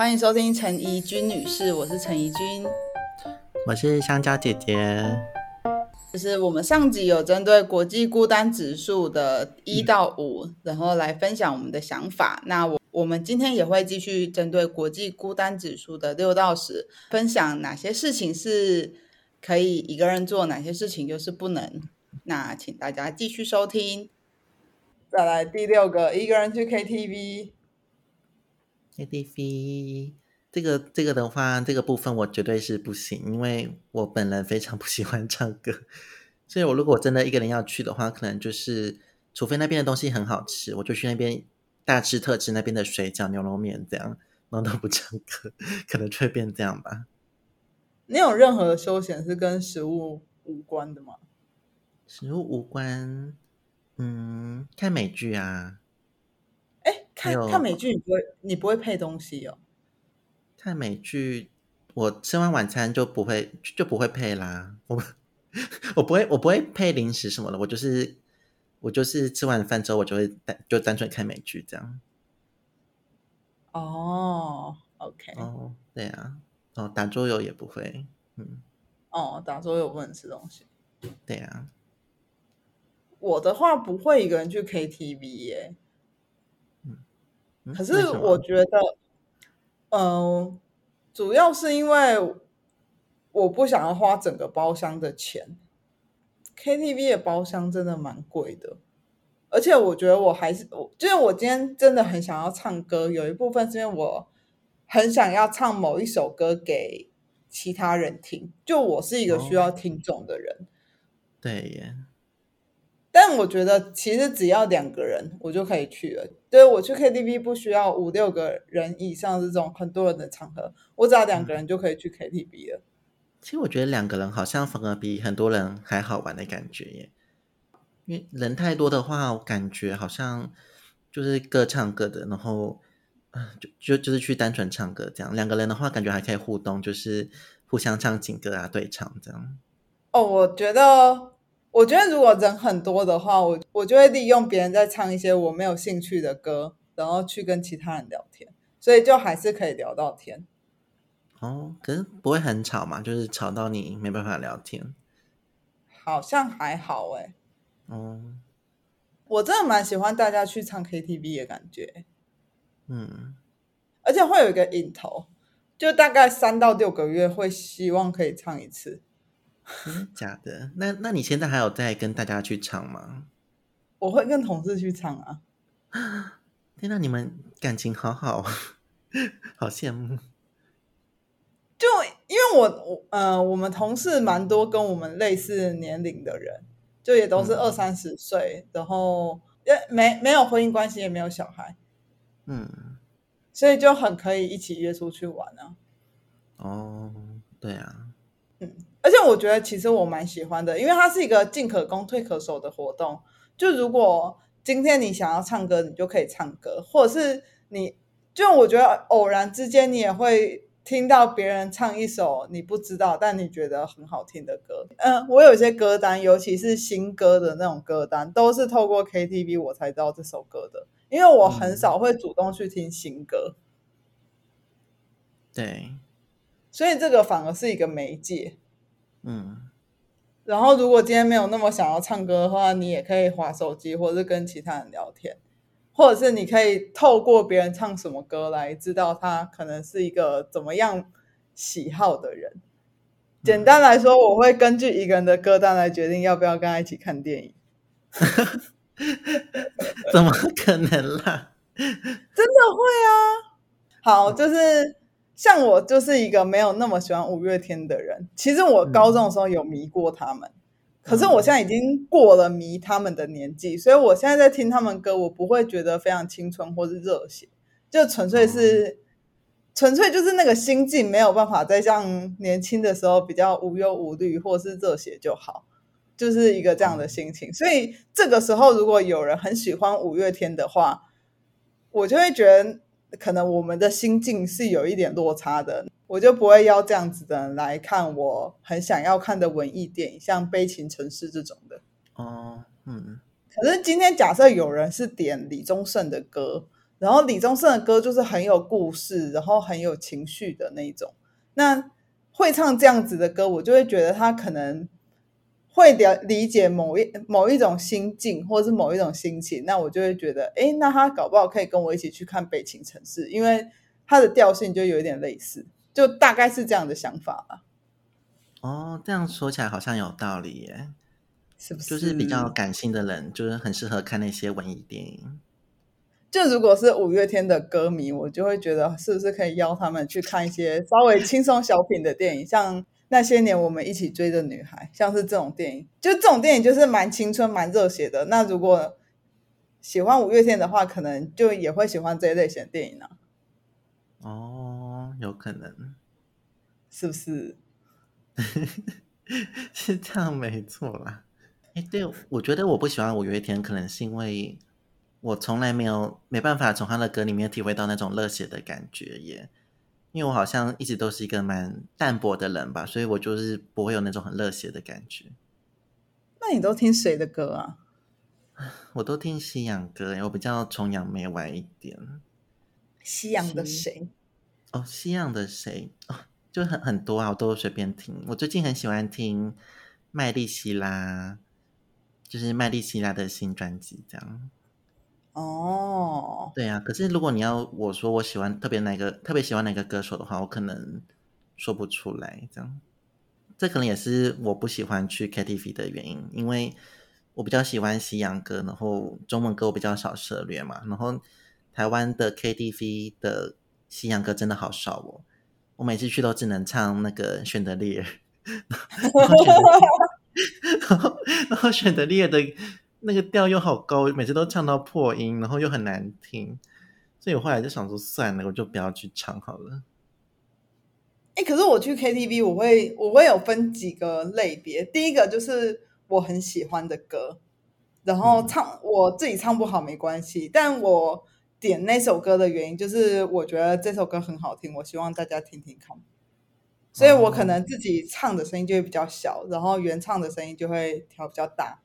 欢迎收听陈怡君女士，我是陈怡君。我是香蕉姐姐。就是我们上集有针对国际孤单指数的一到五，然后来分享我们的想法。那我我们今天也会继续针对国际孤单指数的六到十，分享哪些事情是可以一个人做，哪些事情就是不能。那请大家继续收听。再来第六个，一个人去 KTV。KTV 这个这个的话，这个部分我绝对是不行，因为我本人非常不喜欢唱歌，所以我如果真的一个人要去的话，可能就是除非那边的东西很好吃，我就去那边大吃特吃那边的水饺、牛肉面这样，然后都不唱歌，可能就会变这样吧。你有任何的休闲是跟食物无关的吗？食物无关，嗯，看美剧啊，哎，看看美剧，你不会你不会配东西哦？看美剧，我吃完晚餐就不会就不会配啦，我 我不会我不会配零食什么的，我就是我就是吃完饭之后，我就会单就单纯看美剧这样。哦，OK，哦，对啊，哦，打桌游也不会，嗯，哦，打桌游不能吃东西。对啊，我的话不会一个人去 KTV 耶，嗯可是我觉得，嗯、主要是因为我不想要花整个包厢的钱，KTV 的包厢真的蛮贵的，而且我觉得我还是我，就是我今天真的很想要唱歌，有一部分是因为我很想要唱某一首歌给其他人听，就我是一个需要听众的人。对耶，但我觉得其实只要两个人我就可以去了。对我去 KTV 不需要五六个人以上这种很多人的场合，我只要两个人就可以去 KTV 了。其实我觉得两个人好像反而比很多人还好玩的感觉耶，因为人太多的话，我感觉好像就是各唱各的，然后嗯，就就就是去单纯唱歌这样。两个人的话，感觉还可以互动，就是互相唱情歌啊，对唱这样。哦，我觉得，我觉得如果人很多的话，我我就会利用别人在唱一些我没有兴趣的歌，然后去跟其他人聊天，所以就还是可以聊到天。哦，可是不会很吵嘛，就是吵到你没办法聊天。好像还好哎，哦，我真的蛮喜欢大家去唱 KTV 的感觉。嗯，而且会有一个瘾头，就大概三到六个月会希望可以唱一次。真的假的？那那你现在还有在跟大家去唱吗？我会跟同事去唱啊，天呐，你们感情好好，好羡慕。就因为我我呃，我们同事蛮多跟我们类似年龄的人，就也都是嗯二三十岁，然后也没没有婚姻关系，也没有小孩，嗯，所以就很可以一起约出去玩啊。哦，对啊，而且我觉得其实我蛮喜欢的，因为它是一个进可攻退可守的活动。就如果今天你想要唱歌，你就可以唱歌，或者是你就我觉得偶然之间你也会听到别人唱一首你不知道但你觉得很好听的歌。嗯，我有一些歌单，尤其是新歌的那种歌单，都是透过 KTV 我才知道这首歌的，因为我很少会主动去听新歌，对，所以这个反而是一个媒介。嗯，然后，如果今天没有那么想要唱歌的话，你也可以划手机，或者是跟其他人聊天，或者是你可以透过别人唱什么歌来知道他可能是一个怎么样喜好的人。简单来说，我会根据一个人的歌单来决定要不要跟他一起看电影。怎么可能啦？真的会啊！好，就是像我就是一个没有那么喜欢五月天的人。其实我高中的时候有迷过他们，可是我现在已经过了迷他们的年纪，所以我现在在听他们歌，我不会觉得非常青春或是热血，就纯粹是、纯粹就是那个心境没有办法再像年轻的时候比较无忧无虑或是热血就好。就是一个这样的心情，所以这个时候如果有人很喜欢五月天的话，我就会觉得可能我们的心境是有一点落差的，我就不会邀这样子的人来看我很想要看的文艺电影，像《悲情城市》这种的。哦，嗯，可是今天假设有人是点李宗盛的歌，然后李宗盛的歌就是很有故事，然后很有情绪的那一种。那会唱这样子的歌，我就会觉得他可能会了理解某一某一种心境，或者是某一种心情。那我就会觉得，哎，那他搞不好可以跟我一起去看《北情城市》，因为他的调性就有一点类似，就大概是这样的想法吧。哦，这样说起来好像有道理耶，是不是？就是比较感性的人，就是很适合看那些文艺电影。就如果是五月天的歌迷，我就会觉得是不是可以邀他们去看一些稍微轻松小品的电影，像那些年我们一起追的女孩，像是这种电影，就这种电影就是蛮青春、蛮热血的。那如果喜欢五月天的话，可能就也会喜欢这一类型的电影呢。哦，有可能，是不是？是这样，没错啦。哎，对，我觉得我不喜欢五月天，可能是因为。我从来没有没办法从他的歌里面体会到那种热血的感觉耶，因为我好像一直都是一个蛮淡薄的人吧，所以我就是不会有那种很热血的感觉。那你都听谁的歌啊？我都听西洋歌，我比较崇洋媚外一点。西洋的谁？哦，西洋的谁？哦，就很很多啊，我都随便听。我最近很喜欢听麦莉希拉，就是麦莉希拉的新专辑，这样。哦，对呀，可是如果你要我说我喜欢特别哪个特别喜欢哪个歌手的话，我可能说不出来。这样，这可能也是我不喜欢去 KTV 的原因，因为我比较喜欢西洋歌，然后中文歌我比较少涉猎嘛。然后台湾的 KTV 的西洋歌真的好少哦，我每次去都只能唱那个选德烈，然后 然后 选德烈的。那个调又好高，每次都唱到破音，然后又很难听，所以我后来就想说算了，我就不要去唱好了。哎，可是我去 KTV，我会我会有分几个类别，第一个就是我很喜欢的歌，然后唱我自己唱不好没关系，但我点那首歌的原因就是我觉得这首歌很好听，我希望大家听听看，所以我可能自己唱的声音就会比较小，然后原唱的声音就会调比较大。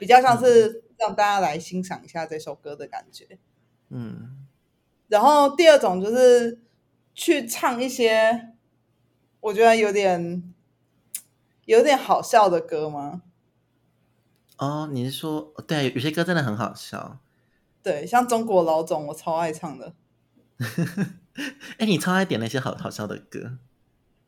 比较像是让大家来欣赏一下这首歌的感觉，嗯。然后第二种就是去唱一些我觉得有点有点好笑的歌吗？哦，你是说对，有些歌真的很好笑。对，像中国老总，我超爱唱的。哎，你超爱点那些好好笑的歌。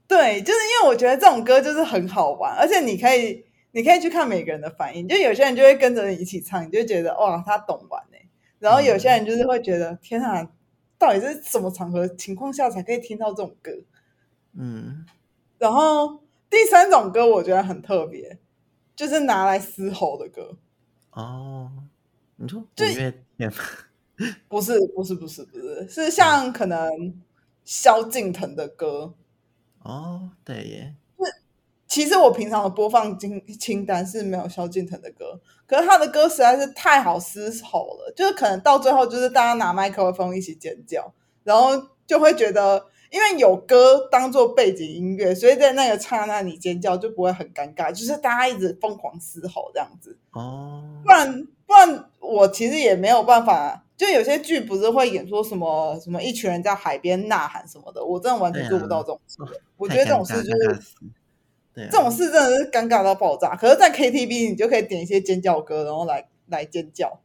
对，就是因为我觉得这种歌就是很好玩，而且你可以。你可以去看每个人的反应，就有些人就会跟着你一起唱，你就觉得哇，他懂玩呢。然后有些人就是会觉得天啊，到底是什么场合情况下才可以听到这种歌？嗯。然后第三种歌我觉得很特别，就是拿来嘶吼的歌。哦，你说五月天？不是，不是，不是，不是，是像可能萧敬腾的歌。哦，对耶。其实我平常的播放清清单是没有萧敬腾的歌，可是他的歌实在是太好嘶吼了，就是可能到最后就是大家拿麦克风一起尖叫，然后就会觉得，因为有歌当做背景音乐，所以在那个刹那你尖叫就不会很尴尬，就是大家一直疯狂嘶吼这样子。哦，不然不然我其实也没有办法，就有些剧不是会演说什么什么一群人在海边呐喊什么的，我真的完全做不到这种事。我觉得这种事就是。这种事真的是尴尬到爆炸。可是，在 KTV 你就可以点一些尖叫歌，然后来来尖叫。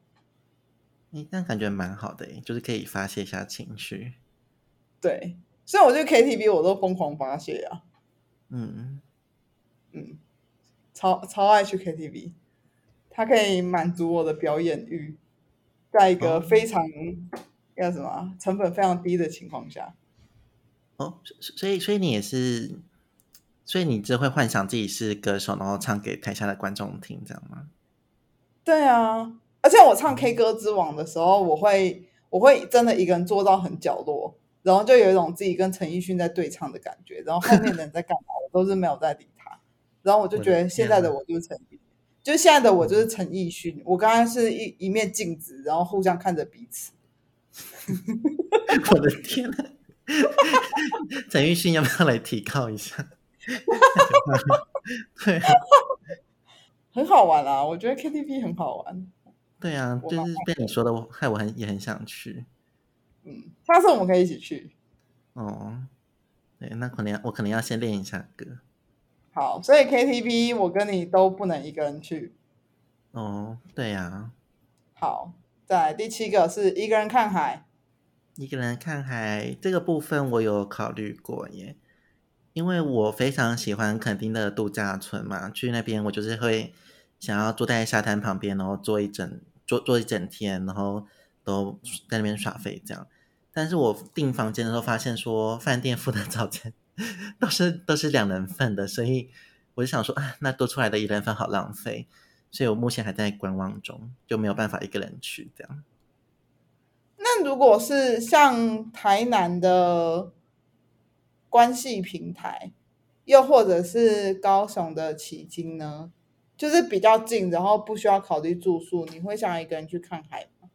你这样感觉蛮好的，就是可以发泄一下情绪。对，所以我觉得 KTV 我都疯狂发泄啊。嗯嗯，超超爱去 KTV，它可以满足我的表演欲，在一个非常叫什么成本非常低的情况下。哦，所以所以你也是。所以你只会幻想自己是歌手，然后唱给台下的观众听，这样吗？对啊，而且我唱 K 歌之王的时候，我会我会真的一个人坐到很角落，然后就有一种自己跟陈奕迅在对唱的感觉，然后后面的人在干嘛，我都是没有在理他，然后我就觉得现在的我就是陈，就是现在的我就是陈奕迅，我刚刚是一一面镜子，然后互相看着彼此。我的天呐，陈奕迅要不要来提高一下？对，很好玩啊！我觉得 KTV 很好玩。对啊，就是被你说的，害我很也很想去。嗯，下次我们可以一起去。哦，对，那可能要我可能要先练一下歌。好，所以 KTV 我跟你都不能一个人去。哦，对呀、好，再来第七个是一个人看海。一个人看海这个部分我有考虑过耶，因为我非常喜欢垦丁的度假村嘛，去那边我就是会想要坐在沙滩旁边，然后坐一整坐坐一整天，然后都在那边耍废这样。但是我订房间的时候发现说，饭店付的早餐 都是都是两人份的，所以我就想说，啊，那多出来的一人份好浪费，所以我目前还在观望中，就没有办法一个人去这样。那如果是像台南的关系平台，又或者是高雄的旗津呢，就是比较近，然后不需要考虑住宿，你会想要一个人去看海吗？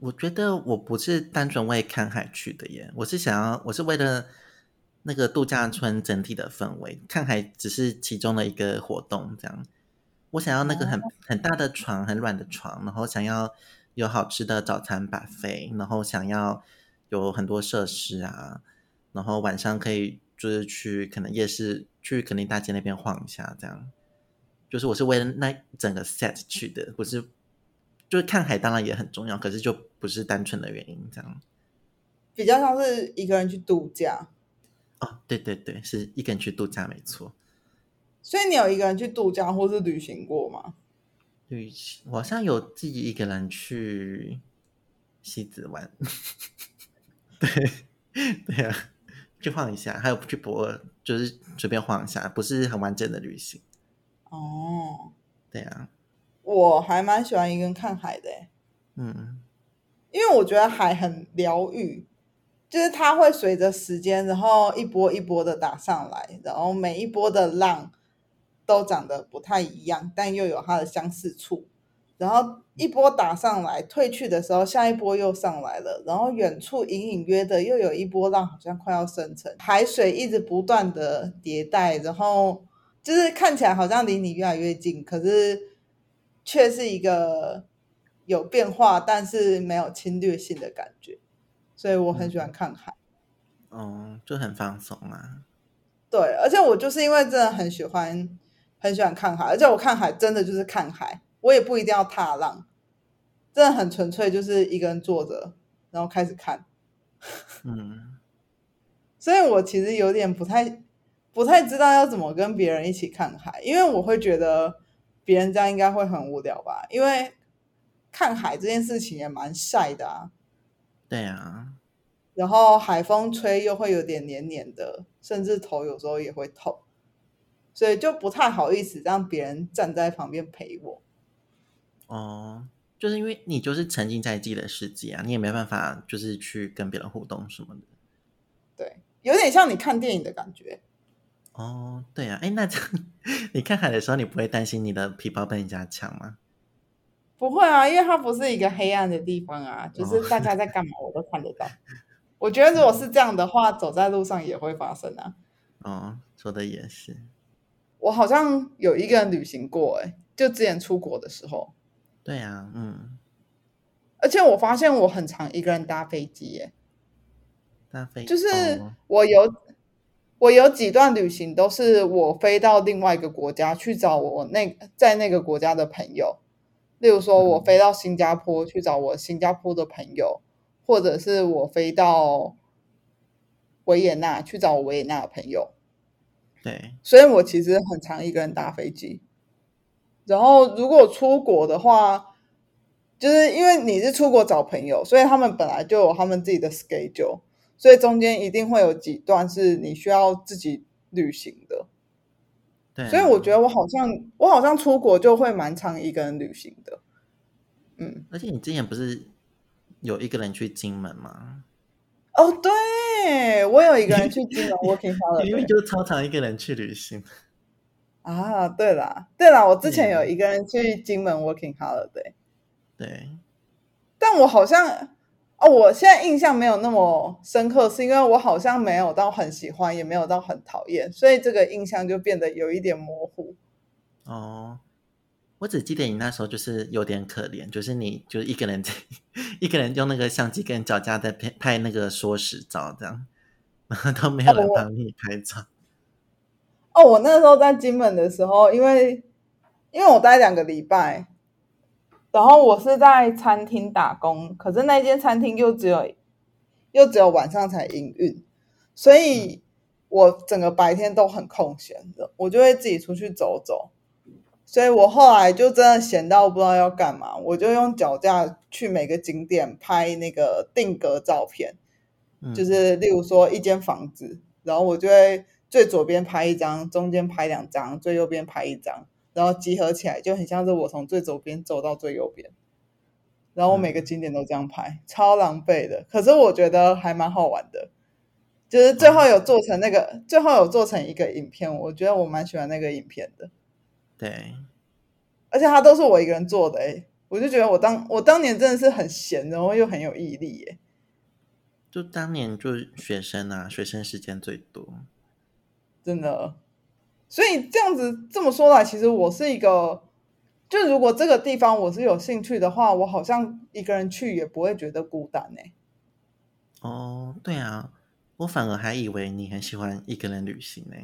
我觉得我不是单纯为看海去的耶，我是想要，我是为了那个度假村整体的氛围，看海只是其中的一个活动，这样。我想要那个很很大的床，很软的床，然后想要有好吃的早餐 buffet，然后想要有很多设施啊，然后晚上可以就是去可能夜市，去垦丁大街那边晃一下，这样。就是我是为了那整个 set 去的，不是就是看海当然也很重要，可是就不是单纯的原因这样。比较像是一个人去度假，哦，对对对，是一个人去度假没错。所以你有一个人去度假或是旅行过吗？旅行，我好像有自己一个人去西子湾，对 对啊，去晃一下，还有去博尔，就是随便晃一下，不是很完整的旅行。哦，对啊，我还蛮喜欢一个人看海的欸，嗯，因为我觉得海很疗愈，就是它会随着时间，然后一波一波的打上来，然后每一波的浪都长得不太一样，但又有它的相似处。然后一波打上来，退去的时候，下一波又上来了，然后远处隐隐约的又有一波浪，好像快要生成，海水一直不断的迭代，然后就是看起来好像离你越来越近，可是却是一个有变化，但是没有侵略性的感觉，所以我很喜欢看海。哦，就很放松啊。对，而且我就是因为真的很喜欢，很喜欢看海，而且我看海真的就是看海，我也不一定要踏浪，真的很纯粹，就是一个人坐着，然后开始看。嗯，所以我其实有点不太不太知道要怎么跟别人一起看海，因为我会觉得别人这样应该会很无聊吧，因为看海这件事情也蛮晒的啊，对啊，然后海风吹又会有点黏黏的，甚至头有时候也会痛，所以就不太好意思让别人站在旁边陪我。哦，就是因为你就是沉浸在自己的世界啊，你也没办法就是去跟别人互动什么的。对，有点像你看电影的感觉。哦，对啊，哎，那这样 你看海的时候，你不会担心你的皮包被人家抢吗？不会啊，因为它不是一个黑暗的地方啊，就是大家在干嘛我都看得到。我觉得如果是这样的话，走在路上也会发生啊。哦，说的也是。我好像有一个人旅行过、欸，就之前出国的时候，对啊，嗯，而且我发现我很常一个人搭飞机、耶，搭飞就是哦。我有我有几段旅行都是我飞到另外一个国家去找我那在那个国家的朋友，例如说我嗯。飞到新加坡去找我新加坡的朋友，或者是我飞到维也纳去找我维也纳的朋友，对，所以我其实很常一个人搭飞机。然后如果出国的话，就是因为你是出国找朋友，所以他们本来就有他们自己的 schedule，所以中间一定会有几段是你需要自己旅行的。对啊，所以我觉得我好像我好像出国就会蛮常一个人旅行的。嗯，而且你之前不是有一个人去金门吗？哦，对，我有一个人去金门 working 你明明 holiday 就超常一个人去旅行。啊，对啦，对啦，我之前有嗯一个人去金门 working holiday。对，但我好像哦，我现在印象没有那么深刻，是因为我好像没有到很喜欢，也没有到很讨厌，所以这个印象就变得有一点模糊。哦，我只记得你那时候就是有点可怜，就是你就是一个人在一个人用那个相机跟脚架在拍拍那个缩时照，这样，然后都没有人帮你拍照。哦，我那时候在金门的时候，因为因为我待两个礼拜，然后我是在餐厅打工，可是那间餐厅又只有又只有晚上才营运，所以我整个白天都很空闲的，我就会自己出去走走。所以我后来就真的闲到不知道要干嘛，我就用脚架去每个景点拍那个定格照片，就是例如说一间房子，然后我就会最左边拍一张，中间拍两张，最右边拍一张，然后集合起来就很像是我从最左边走到最右边，然后我每个景点都这样拍，超狼狈的，可是我觉得还蛮好玩的，就是最后有做成那个，最后有做成一个影片，我觉得我蛮喜欢那个影片的。对，而且它都是我一个人做的哎，我就觉得我当我当年真的是很闲，然后又很有毅力耶。就当年就学生啊，学生时间最多，真的。所以这样子这么说来，其实我是一个，就如果这个地方我是有兴趣的话，我好像一个人去也不会觉得孤单呢。哦，对啊，我反而还以为你很喜欢一个人旅行呢。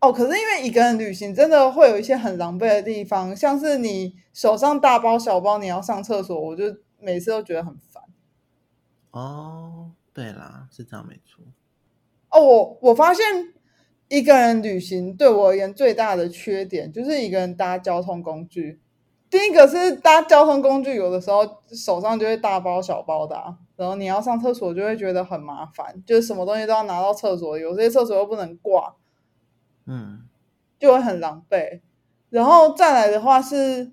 哦，可是因为一个人旅行真的会有一些很狼狈的地方，像是你手上大包小包，你要上厕所，我就每次都觉得很烦。哦，对啦，是这样没错。哦，我我发现一个人旅行对我而言最大的缺点就是一个人搭交通工具。第一个是搭交通工具，有的时候手上就会大包小包的，然后你要上厕所就会觉得很麻烦，就是什么东西都要拿到厕所，有些厕所又不能挂。嗯，就会很狼狈，然后再来的话是，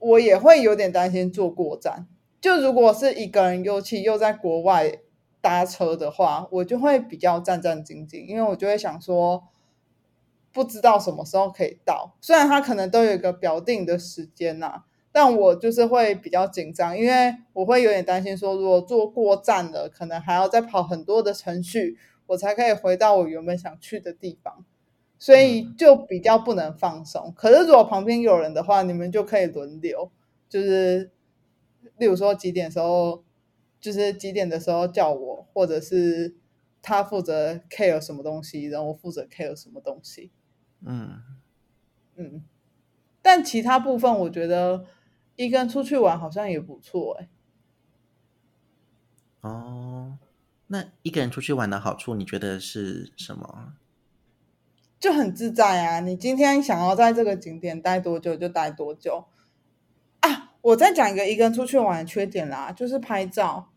我也会有点担心坐过站。就如果是一个人，尤其又在国外搭车的话，我就会比较战战兢兢，因为我就会想说，不知道什么时候可以到。虽然他可能都有一个表定的时间呐，但我就是会比较紧张，因为我会有点担心说，如果坐过站了，可能还要再跑很多的程序。我才可以回到我原本想去的地方，所以就比较不能放松。可是如果旁边有人的话，你们就可以轮流，就是例如说几点时候，就是几点的时候叫我，或者是他负责 care 什么东西，然后我负责 care 什么东西。嗯嗯，但其他部分我觉得一个人出去玩好像也不错哎。哦。那一个人出去玩的好处，你觉得是什么？就很自在啊！你今天想要在这个景点待多久就待多久啊！我再讲一个一个人出去玩的缺点啦，就是拍照。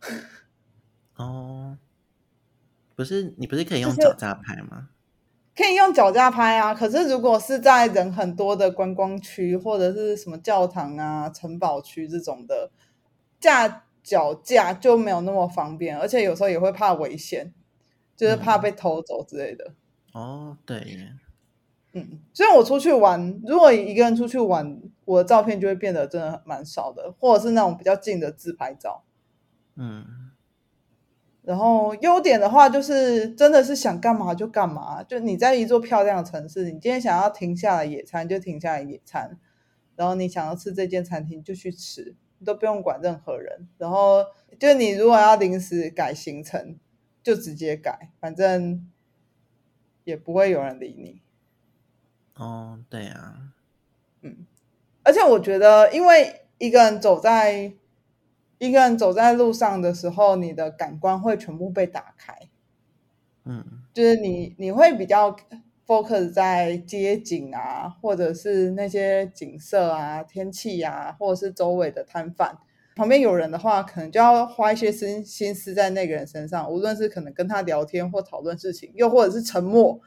哦，不是，你不是可以用脚架拍吗？可以用脚架拍啊！可是如果是在人很多的观光区，或者是什么教堂啊、城堡区这种的架。脚架就没有那么方便，而且有时候也会怕危险，就是怕被偷走之类的。哦，对，嗯，所以我出去玩，如果一个人出去玩，我的照片就会变得真的蛮少的，或者是那种比较近的自拍照。嗯，然后优点的话，就是真的是想干嘛就干嘛，就你在一座漂亮的城市，你今天想要停下来野餐就停下来野餐，然后你想要吃这间餐厅就去吃。你都不用管任何人，然后就你如果要临时改行程，就直接改，反正也不会有人理你。哦，对啊，嗯，而且我觉得，因为一个人走在一个人走在路上的时候，你的感官会全部被打开，嗯，就是你你会比较。focus 在街景啊，或者是那些景色啊、天气啊，或者是周围的摊贩，旁边有人的话，可能就要花一些心心思在那个人身上，无论是可能跟他聊天或讨论事情，又或者是沉默，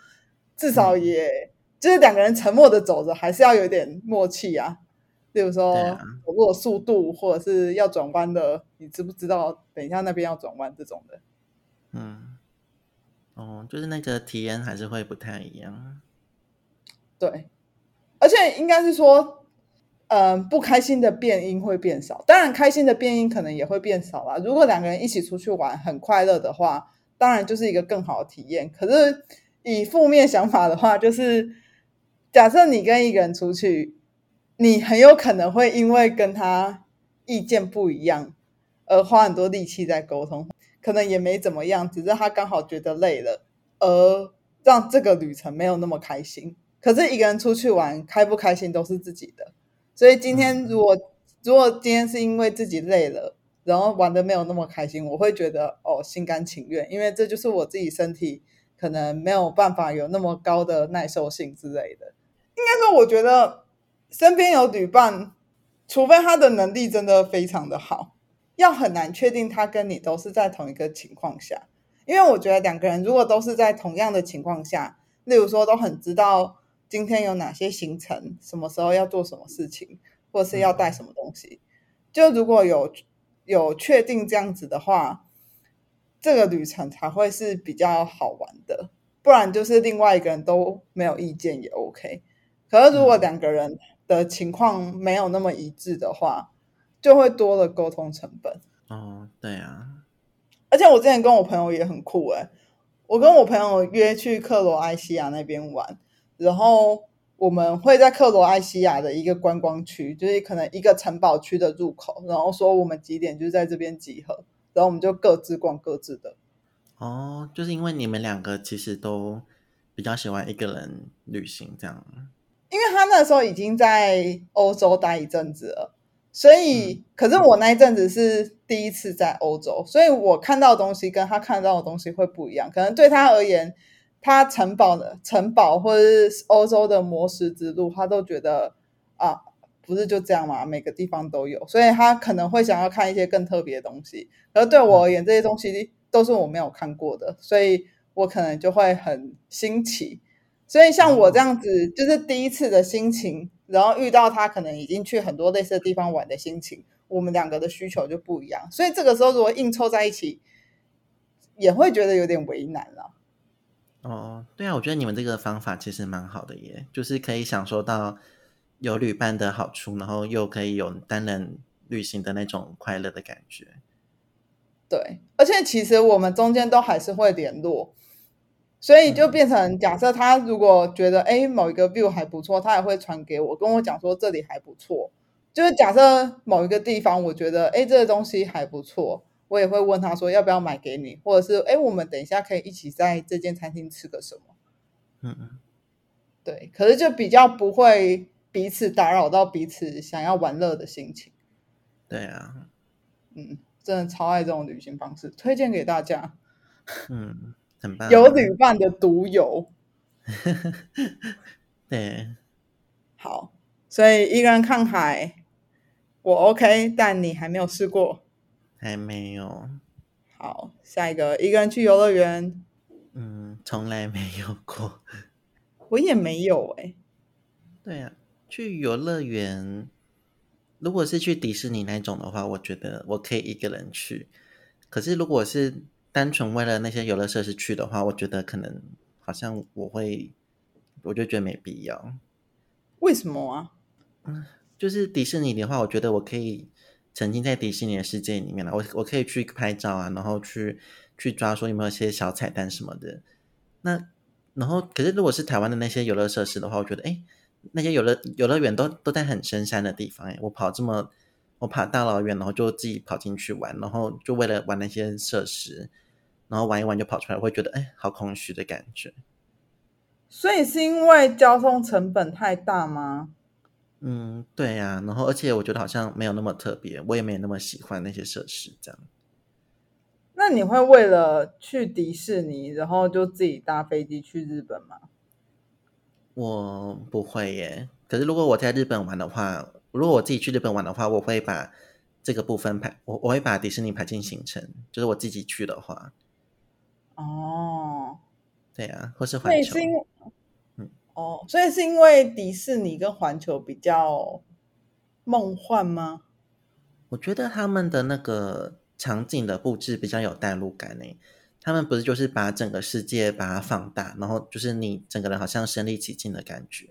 至少也就是两个人沉默的走着，还是要有点默契啊。例如说走路的速度，或者是要转弯的，你知不知道？等一下那边要转弯这种的，嗯。哦，就是那个体验还是会不太一样。对，而且应该是说，嗯，不开心的变音会变少，当然开心的变音可能也会变少啦。如果两个人一起出去玩很快乐的话，当然就是一个更好的体验。可是以负面想法的话，就是假设你跟一个人出去，你很有可能会因为跟他意见不一样而花很多力气在沟通，可能也没怎么样，只是他刚好觉得累了，而让这个旅程没有那么开心。可是一个人出去玩，开不开心都是自己的。所以今天如果如果今天是因为自己累了，然后玩的没有那么开心，我会觉得哦心甘情愿，因为这就是我自己身体可能没有办法有那么高的耐受性之类的。应该说，我觉得身边有旅伴，除非他的能力真的非常的好，要很难确定他跟你都是在同一个情况下。因为我觉得两个人如果都是在同样的情况下，例如说都很知道今天有哪些行程，什么时候要做什么事情，或是要带什么东西，就如果有。有确定这样子的话，这个旅程才会是比较好玩的。不然就是另外一个人都没有意见也 OK。可是如果两个人的情况没有那么一致的话，就会多了沟通成本。哦，对啊。而且我之前跟我朋友也很酷哎，我跟我朋友约去克罗埃西亚那边玩，然后。我们会在克罗埃西亚的一个观光区，就是可能一个城堡区的入口，然后说我们几点就在这边集合，然后我们就各自逛各自的。哦，就是因为你们两个其实都比较喜欢一个人旅行，这样。因为他那时候已经在欧洲待一阵子了，所以，可是我那一阵子是第一次在欧洲，所以我看到的东西跟他看到的东西会不一样，可能对他而言。他城堡的城堡，或者是欧洲的魔石之路，他都觉得啊，不是就这样嘛？每个地方都有，所以他可能会想要看一些更特别的东西。而对我而言，这些东西都是我没有看过的，所以我可能就会很新奇。所以像我这样子，就是第一次的心情，然后遇到他可能已经去很多类似的地方玩的心情，我们两个的需求就不一样。所以这个时候如果硬凑在一起，也会觉得有点为难了。哦，对啊，我觉得你们这个方法其实蛮好的耶，就是可以享受到有旅伴的好处，然后又可以有单人旅行的那种快乐的感觉。对，而且其实我们中间都还是会联络，所以就变成假设他如果觉得哎某一个 view 还不错，他也会传给我，跟我讲说这里还不错。就是假设某一个地方我觉得哎这个东西还不错。我也会问他说要不要买给你，或者是哎，我们等一下可以一起在这间餐厅吃个什么？嗯嗯，对，可是就比较不会彼此打扰到彼此想要玩乐的心情。对啊，嗯，真的超爱这种旅行方式，推荐给大家。嗯，很棒，有旅伴的独有。对，好，所以一个人看海，我 OK，但你还没有试过。还没有。好，下一个一个人去游乐园。嗯，从来没有过。我也没有哎。对呀，去游乐园，如果是去迪士尼那种的话，我觉得我可以一个人去。可是如果是单纯为了那些游乐设施去的话，我觉得可能好像我会，我就觉得没必要。为什么啊？嗯，就是迪士尼的话，我觉得我可以。曾经在迪士尼的世界里面了，我我可以去拍照啊，然后去去抓说有没有一些小彩蛋什么的。那然后，可是如果是台湾的那些游乐设施的话，我觉得哎，那些游乐游乐园都都在很深山的地方哎，我跑这么我跑大老远，然后就自己跑进去玩，然后就为了玩那些设施，然后玩一玩就跑出来，会觉得哎，好空虚的感觉。所以是因为交通成本太大吗？嗯，对呀，然后而且我觉得好像没有那么特别，我也没有那么喜欢那些设施这样。那你会为了去迪士尼，然后就自己搭飞机去日本吗？我不会耶。可是如果我在日本玩的话，如果我自己去日本玩的话，我会把这个部分排，我我会把迪士尼排进行程，就是我自己去的话。哦，对啊，或是环球。嗯哦，所以是因为迪士尼跟环球比较梦幻吗？我觉得他们的那个场景的布置比较有代入感呢。他们不是就是把整个世界把它放大，然后就是你整个人好像身临其境的感觉。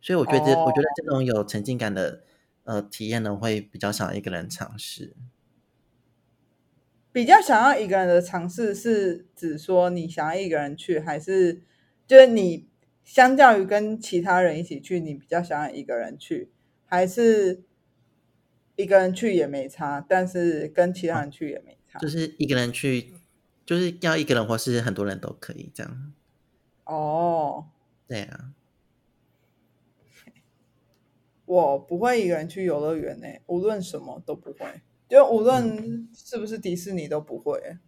所以我觉得，我觉得这种有沉浸感的呃体验呢，会比较少一个人尝试。比较想要一个人的尝试，是指说你想要一个人去，还是就是你？相较于跟其他人一起去，你比较想要一个人去，还是一个人去也没差，但是跟其他人去也没差？就是一个人去，就是要一个人或是很多人都可以这样。哦，对啊，我不会一个人去游乐园呢，无论什么都不会，就无论是不是迪士尼都不会欸。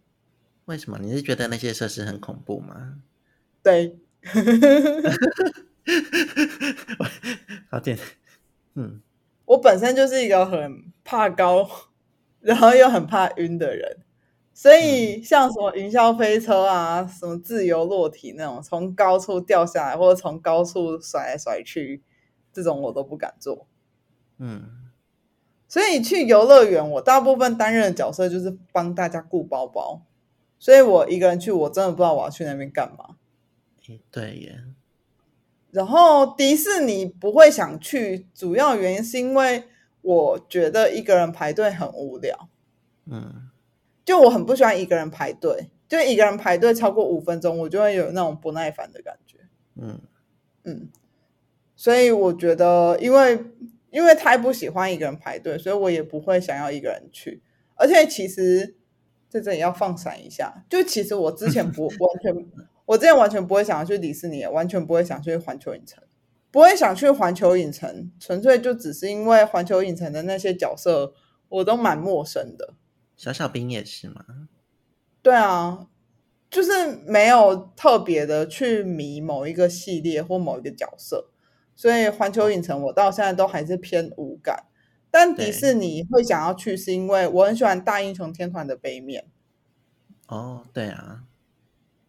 为什么？你是觉得那些设施很恐怖吗？对，好点，嗯，我本身就是一个很怕高，然后又很怕晕的人，所以像什么云霄飞车啊，什么自由落体那种从高处掉下来，或者从高处甩来甩去，这种我都不敢做。嗯，所以去游乐园，我大部分担任的角色就是帮大家顾包包，所以我一个人去，我真的不知道我要去那边干嘛。诶对耶，然后迪士尼不会想去，主要原因是因为我觉得一个人排队很无聊，嗯就我很不喜欢一个人排队，就一个人排队超过五分钟，我就会有那种不耐烦的感觉。嗯嗯，所以我觉得，因为因为太不喜欢一个人排队，所以我也不会想要一个人去。而且其实在这里要放闪一下，就其实我之前不 完全，我之前完全不会想要去迪士尼，完全不会想去环球影城，不会想去环球影城，纯粹就只是因为环球影城的那些角色我都蛮陌生的。小小兵也是吗？对啊，就是没有特别的去迷某一个系列或某一个角色，所以环球影城我到现在都还是偏无感。但迪士尼会想要去，是因为我很喜欢大英雄天团的背面。哦，对啊，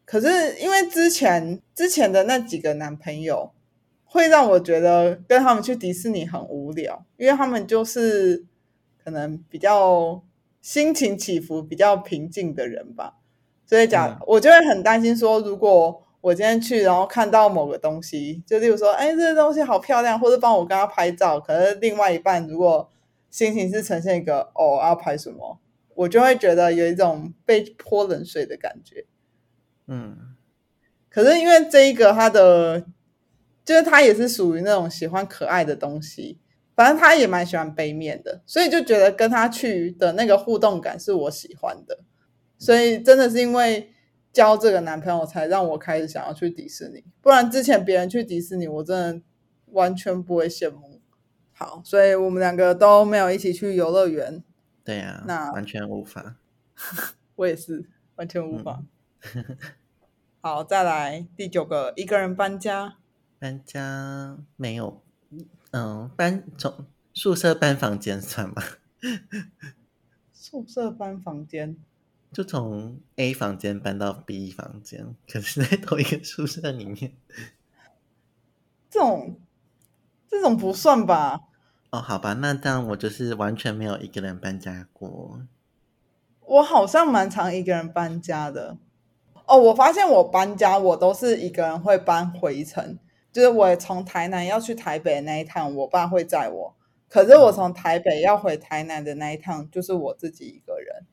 可是因为之前之前的那几个男朋友，会让我觉得跟他们去迪士尼很无聊，因为他们就是可能比较心情起伏比较平静的人吧。所以讲，嗯我就会很担心说，如果我今天去，然后看到某个东西，就例如说，哎，这个东西好漂亮，或者帮我跟他拍照，可是另外一半如果心情是呈现一个哦要拍什么，我就会觉得有一种被泼冷水的感觉。嗯可是因为这一个他的，就是他也是属于那种喜欢可爱的东西，反正他也蛮喜欢杯面的，所以就觉得跟他去的那个互动感是我喜欢的，所以真的是因为交这个男朋友才让我开始想要去迪士尼，不然之前别人去迪士尼，我真的完全不会羡慕。好，所以我们两个都没有一起去游乐园，对啊，那完全无法。我也是完全无法。好，再来第九个，一个人搬家。搬家没有，嗯，搬从宿舍搬房间算吗？宿舍搬房间，就从 A 房间搬到 B 房间，可是在同一个宿舍里面。这种这种不算吧？哦，好吧，那这样我就是完全没有一个人搬家过。我好像蛮常一个人搬家的。哦，我发现我搬家，我都是一个人会搬回程，就是我从台南要去台北那一趟，我爸会载我。可是我从台北要回台南的那一趟，就是我自己一个人。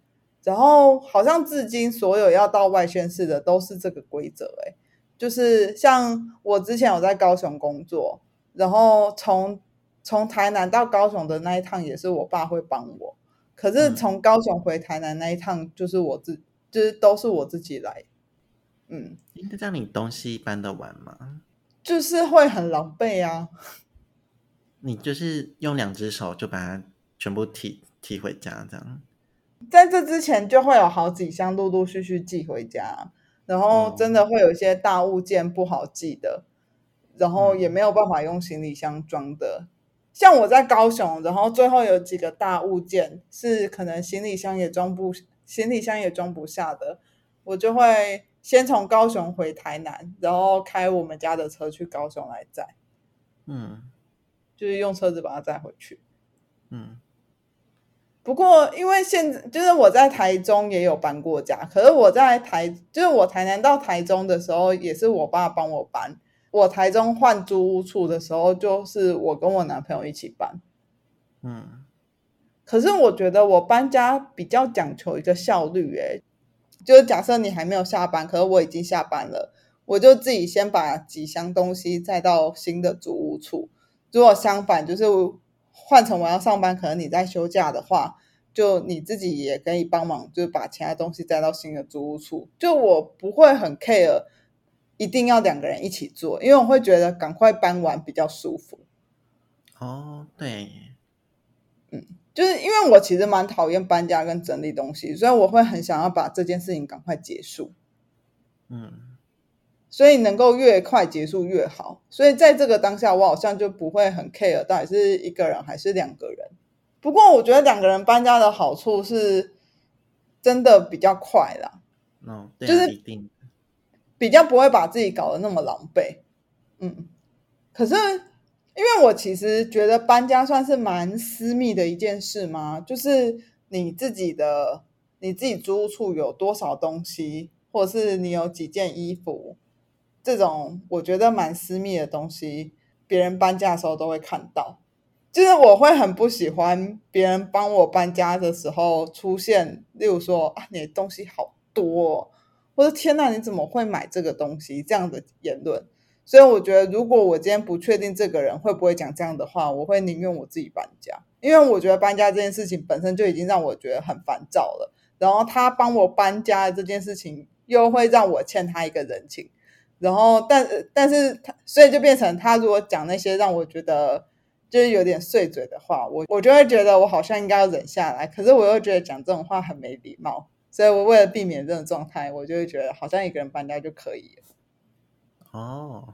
然后好像至今所有要到外县市的都是这个规则，哎，就是像我之前有在高雄工作，然后从从台南到高雄的那一趟也是我爸会帮我，可是嗯从高雄回台南那一趟就是我自就是都是我自己来，嗯，那这样你东西搬得完吗？就是会很狼狈啊。你就是用两只手就把它全部提提回家，这样。在这之前就会有好几箱陆陆续续寄回家，然后真的会有一些大物件不好寄的，然后也没有办法用行李箱装的。像我在高雄，然后最后有几个大物件是可能行李箱也装不行李箱也装不下的，我就会先从高雄回台南，然后开我们家的车去高雄来载，嗯。就是用车子把它载回去。嗯不过，因为现在就是我在台中也有搬过家，可是我在台就是我台南到台中的时候，也是我爸帮我搬。我台中换租屋处的时候，就是我跟我男朋友一起搬。嗯可是我觉得我搬家比较讲求一个效率、欸，就是假设你还没有下班，可是我已经下班了，我就自己先把几箱东西载到新的租屋处。如果相反，就是换成我要上班，可能你在休假的话，就你自己也可以帮忙，就是把其他东西带到新的租屋处。就我不会很 care，一定要两个人一起做，因为我会觉得赶快搬完比较舒服。哦，对，嗯，就是因为我其实蛮讨厌搬家跟整理东西，所以我会很想要把这件事情赶快结束。嗯，所以能够越快结束越好。所以在这个当下，我好像就不会很 care 到底是一个人还是两个人。不过我觉得两个人搬家的好处是，真的比较快啦，哦，对啊，就是比较不会把自己搞得那么狼狈。嗯，可是因为我其实觉得搬家算是蛮私密的一件事嘛，就是你自己的你自己租屋处有多少东西，或者是你有几件衣服，这种我觉得蛮私密的东西，别人搬家的时候都会看到。就是我会很不喜欢别人帮我搬家的时候出现，例如说啊，你的东西好多、哦，或者天呐，你怎么会买这个东西这样的言论。所以我觉得，如果我今天不确定这个人会不会讲这样的话，我会宁愿我自己搬家，因为我觉得搬家这件事情本身就已经让我觉得很烦躁了。然后他帮我搬家的这件事情，又会让我欠他一个人情。然后，但但是他，所以就变成他如果讲那些让我觉得就是有点碎嘴的话，我我就会觉得我好像应该要忍下来。可是我又觉得讲这种话很没礼貌，所以我为了避免这种状态，我就会觉得好像一个人搬家就可以了。哦，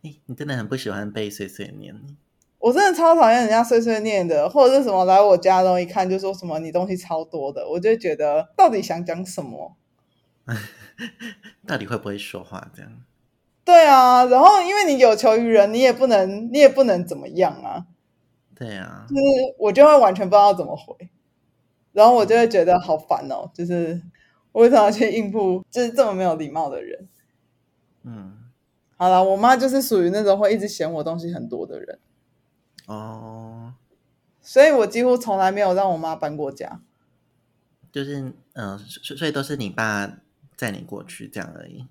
你你真的很不喜欢被碎碎念，我真的超讨厌人家碎碎念的，或者是什么来我家然后一看就说什么你东西超多的，我就会觉得到底想讲什么？到底会不会说话这样？对啊，然后因为你有求于人，你也不能你也不能怎么样啊，对啊。就，是我就会完全不知道怎么回，然后我就会觉得好烦哦，就是我为什么要去应付就是这么没有礼貌的人？嗯，好了，我妈就是属于那种会一直嫌我东西很多的人，哦，所以我几乎从来没有让我妈搬过家。就是嗯、呃所所以都是你爸载你过去这样而已。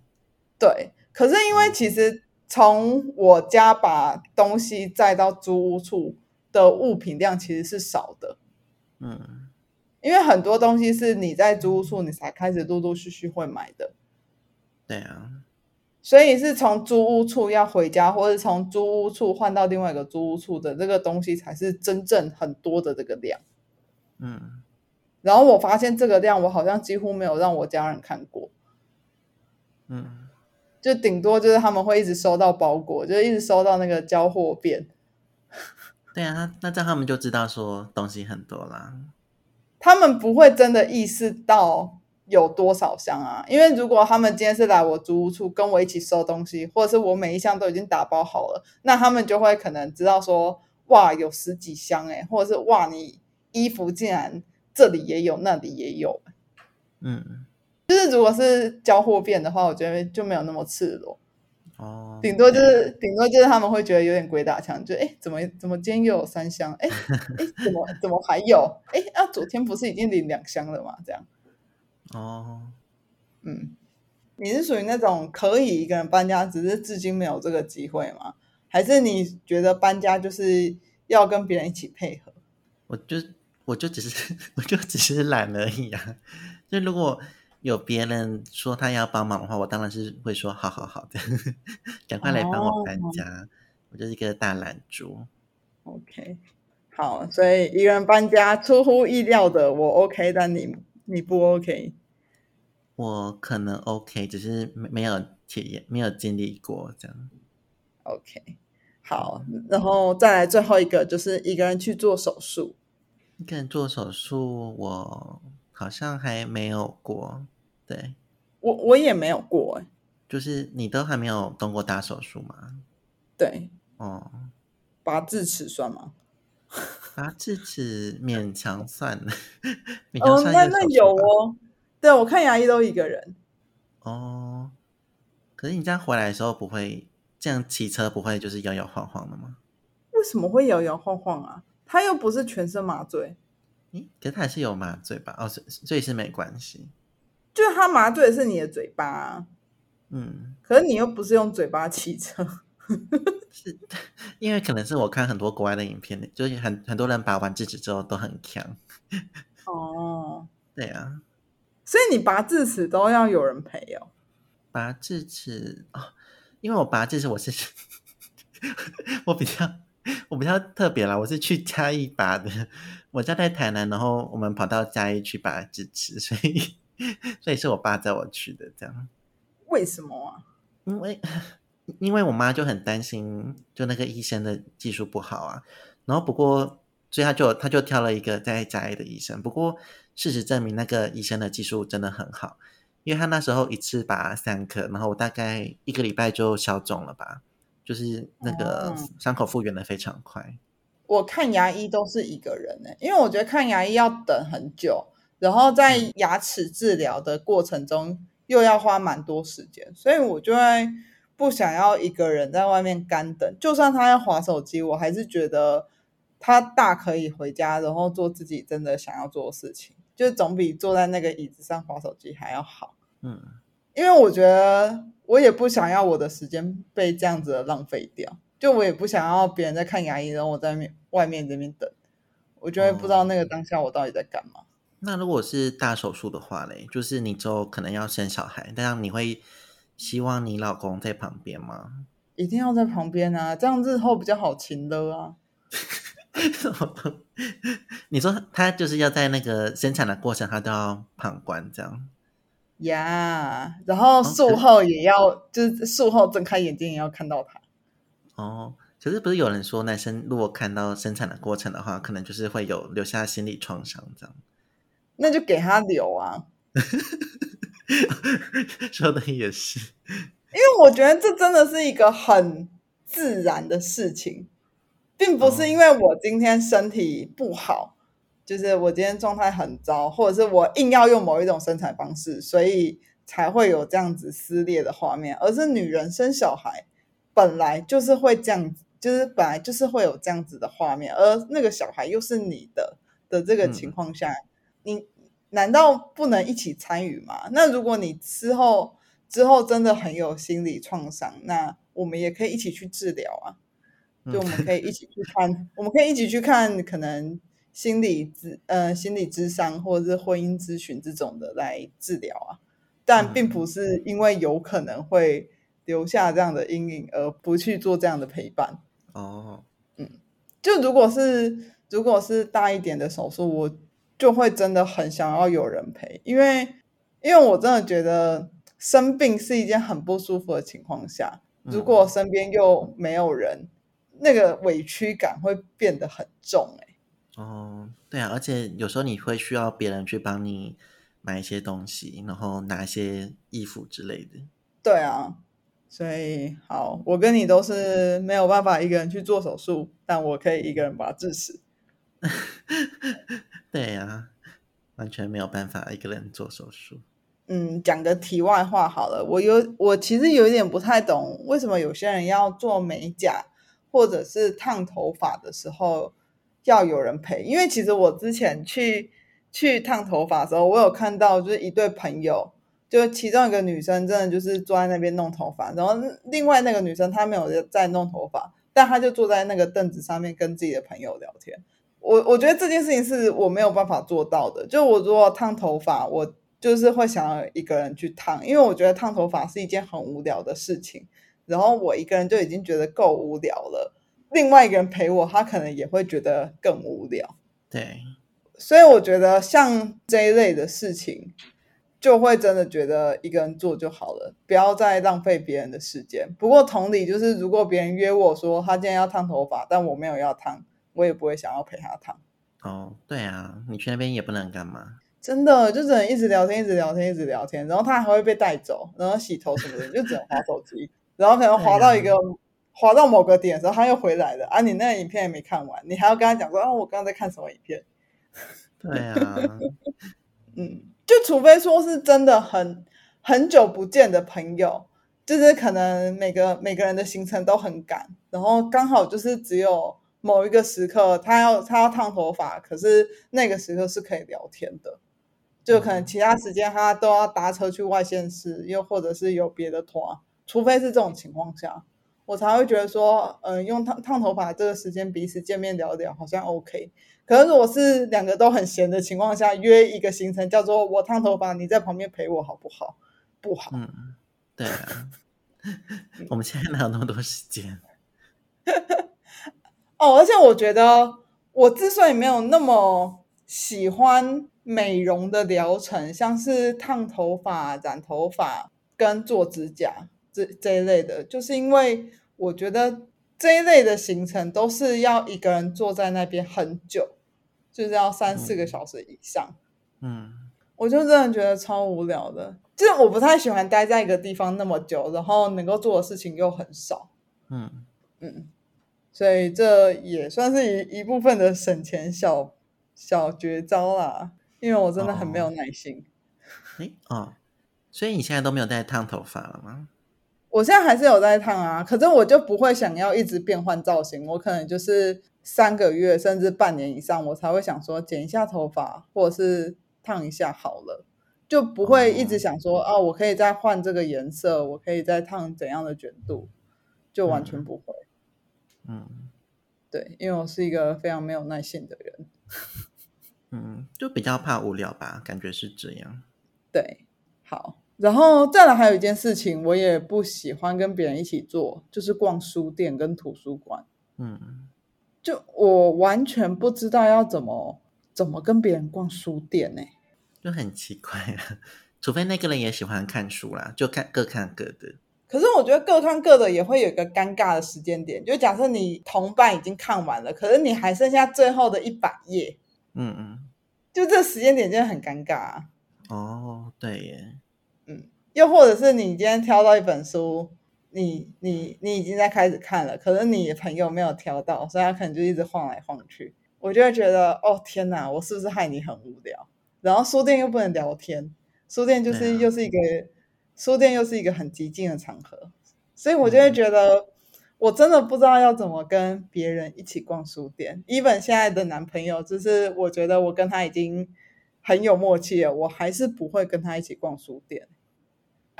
对，可是因为其实从我家把东西载到租屋处的物品量其实是少的，嗯，因为很多东西是你在租屋处你才开始陆陆续续会买的，对啊，所以是从租屋处要回家，或者从租屋处换到另外一个租屋处的这个东西才是真正很多的这个量。嗯，然后我发现这个量，我好像几乎没有让我家人看过，嗯，就顶多就是他们会一直收到包裹，就一直收到那个交货便。对啊，那那这样他们就知道说东西很多啦。他们不会真的意识到有多少箱啊，因为如果他们今天是来我租屋处跟我一起收东西，或者是我每一箱都已经打包好了，那他们就会可能知道说，哇，有十几箱哎、或者是哇，你衣服竟然这里也有，那里也有。嗯，就是如果是交货变的话，我觉得就没有那么赤裸，哦，顶多就是顶多就是他们会觉得有点鬼打墙，就哎怎么怎么今天又有三箱，哎哎怎么怎么还有，哎啊昨天不是已经领两箱了吗？这样。哦，嗯，你是属于那种可以一个人搬家，只是至今没有这个机会吗？还是你觉得搬家就是要跟别人一起配合？我就我就只是 我就只是懒而已啊。就如果有别人说他要帮忙的话，我当然是会说好好好的，赶快来帮我搬家。我就是一个大懒猪。OK，好，所以一个人搬家出乎意料的我 OK，但你你不 OK。我可能 OK，只是没没有体验，没有经历过这样。OK，好，然后再来最后一个就是一个人去做手术。一个人做手术，我好像还没有过。对，我我也没有过哎、就是你都还没有动过大手术吗？对，哦，拔智齿算吗？拔智齿勉强算了，勉强哦，算哦那那有哦。对，我看牙医都一个人。哦，可是你这样回来的时候不会这样骑车不会就是摇摇晃晃的吗？为什么会摇摇晃晃啊？他又不是全身麻醉，咦，可是他还是有麻醉吧？哦，所所以是没关系。就是他麻醉的是你的嘴巴、啊。嗯，可是你又不是用嘴巴骑车，是因为可能是我看很多国外的影片，就是很很多人拔完智齿之后都很强。哦，对啊，所以你拔智齿都要有人陪哦。拔智齿哦，因为我拔智齿我是 我比较我比较特别啦，我是去嘉义拔的。我家在台南，然后我们跑到嘉义去拔智齿，所以 所以是我爸载我去的，这样。为什么啊？因为 因为我妈就很担心，就那个医生的技术不好啊。然后不过，所以他就他就挑了一个在嘉义的医生。不过事实证明，那个医生的技术真的很好，因为他那时候一次拔三颗，然后我大概一个礼拜就消肿了吧，就是那个哦伤口复原的非常快。我看牙医都是一个人呢、因为我觉得看牙医要等很久，然后在牙齿治疗的过程中又要花蛮多时间，所以我就会不想要一个人在外面干等。就算他要划手机，我还是觉得他大可以回家，然后做自己真的想要做的事情，就总比坐在那个椅子上划手机还要好。嗯，因为我觉得我也不想要我的时间被这样子的浪费掉，就我也不想要别人在看牙医，然后我在外面外面这边等，我就会不知道那个当下我到底在干嘛。那如果是大手术的话嘞，就是你之后可能要生小孩，但你会希望你老公在旁边吗？一定要在旁边啊，这样日后比较好亲的啊。你说他就是要在那个生产的过程，他都要旁观这样。呀然后术后也要，就是术后睁开眼睛也要看到他。哦，可是不是有人说男生如果看到生产的过程的话，可能就是会有留下心理创伤这样。那就给他留啊，说的也是，因为我觉得这真的是一个很自然的事情，并不是因为我今天身体不好，就是我今天状态很糟，或者是我硬要用某一种生产方式，所以才会有这样子撕裂的画面，而是女人生小孩本来就是会这样子，就是本来就是会有这样子的画面，而那个小孩又是你的的这个情况下，你难道不能一起参与吗？那如果你之后之后真的很有心理创伤，那我们也可以一起去治疗啊。就我们可以一起去看，我们可以一起去看可能心理咨呃心理咨商或者是婚姻咨询这种的来治疗啊，但并不是因为有可能会留下这样的阴影而不去做这样的陪伴。哦，嗯就如果是如果是大一点的手术，我就会真的很想要有人陪，因为因为我真的觉得生病是一件很不舒服的情况下，如果身边又没有人，那个委屈感会变得很重、欸。哦，对啊，而且有时候你会需要别人去帮你买一些东西，然后拿一些衣服之类的。对啊，所以好，我跟你都是没有办法一个人去做手术，但我可以一个人把它治死。对呀、完全没有办法一个人做手术。嗯，讲个题外话好了，我有我其实有一点不太懂，为什么有些人要做美甲或者是烫头发的时候要有人陪？因为其实我之前去去烫头发的时候，我有看到就是一对朋友，就其中一个女生真的就是坐在那边弄头发，然后另外那个女生她没有在弄头发，但她就坐在那个凳子上面跟自己的朋友聊天。我我觉得这件事情是我没有办法做到的。就我如果烫头发，我就是会想要一个人去烫，因为我觉得烫头发是一件很无聊的事情。然后我一个人就已经觉得够无聊了，另外一个人陪我，他可能也会觉得更无聊。对，所以我觉得像这一类的事情，就会真的觉得一个人做就好了，不要再浪费别人的时间。不过同理，就是如果别人约我说他今天要烫头发，但我没有要烫，我也不会想要陪他躺。哦，对啊，你去那边也不能干嘛。真的就只能一直聊天，一直聊天，一直聊天，然后他还会被带走，然后洗头什么的，就只能划手机，然后可能划到一个、划到某个点的时候，他又回来了啊！你那个影片也没看完，你还要跟他讲说，啊，我刚刚在看什么影片？对啊，嗯，就除非说是真的很很久不见的朋友，就是可能每个每个人的行程都很赶，然后刚好就是只有某一个时刻他要他要烫头发，可是那个时刻是可以聊天的，就可能其他时间他都要搭车去外县市，又或者是有别的团，除非是这种情况下，我才会觉得说，嗯、用烫烫头发这个时间彼此见面聊聊好像 OK。可是如果是两个都很闲的情况下，约一个行程叫做我烫头发，你在旁边陪我好不好？不好。嗯，对啊，我们现在哪有那么多时间？哦，而且我觉得我之所以没有那么喜欢美容的疗程，像是烫头发、染头发跟做指甲这这一类的，就是因为我觉得这一类的行程都是要一个人坐在那边很久，就是要三四个小时以上。嗯我就真的觉得超无聊的，就是我不太喜欢待在一个地方那么久，然后能够做的事情又很少。嗯，嗯，所以这也算是一一部分的省钱小小绝招啦。因为我真的很没有耐心，诶哦，所以你现在都没有在烫头发了吗？我现在还是有在烫啊，可是我就不会想要一直变换造型，我可能就是三个月甚至半年以上，我才会想说剪一下头发，或者是烫一下好了，就不会一直想说啊，我可以再换这个颜色，我可以再烫怎样的卷度，就完全不会。嗯对，因为我是一个非常没有耐性的人。嗯，就比较怕无聊吧，感觉是这样。对，好，然后再来还有一件事情，我也不喜欢跟别人一起做，就是逛书店跟图书馆。嗯就我完全不知道要怎么怎么跟别人逛书店呢、就很奇怪啊，除非那个人也喜欢看书啦，就看各看各的。可是我觉得各看各的也会有一个尴尬的时间点，就假设你同伴已经看完了，可是你还剩下最后的一百页，嗯嗯，就这时间点真的很尴尬啊。哦，对耶，嗯又或者是你今天挑到一本书，你你你已经在开始看了，可是你的朋友没有挑到，所以他可能就一直晃来晃去，我就会觉得哦天哪，我是不是害你很无聊？然后书店又不能聊天，书店就是、啊。又是一个书店又是一个很激进的场合，所以我就会觉得。我真的不知道要怎么跟别人一起逛书店。even 现在的男朋友，就是我觉得我跟他已经很有默契了，我还是不会跟他一起逛书店。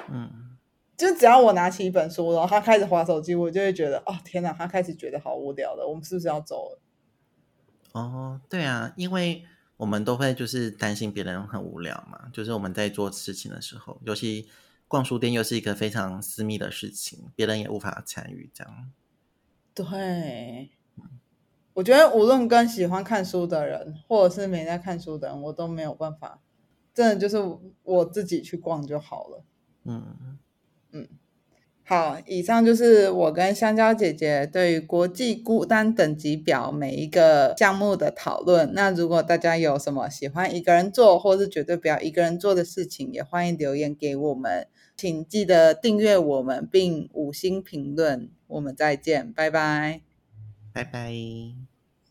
嗯就只要我拿起一本书，然后他开始划手机，我就会觉得，哦天哪，他开始觉得好无聊了，我们是不是要走了？哦，对啊，因为我们都会就是担心别人很无聊嘛，就是我们在做事情的时候，尤其逛书店又是一个非常私密的事情，别人也无法参与，这样。对，我觉得无论跟喜欢看书的人，或者是没在看书的人，我都没有办法，真的就是我自己去逛就好了。嗯嗯好，以上就是我跟香蕉姐姐对于国际孤单等级表每一个项目的讨论。那如果大家有什么喜欢一个人做，或是绝对不要一个人做的事情，也欢迎留言给我们。请记得订阅我们并五星评论。我们再见，拜拜。拜拜。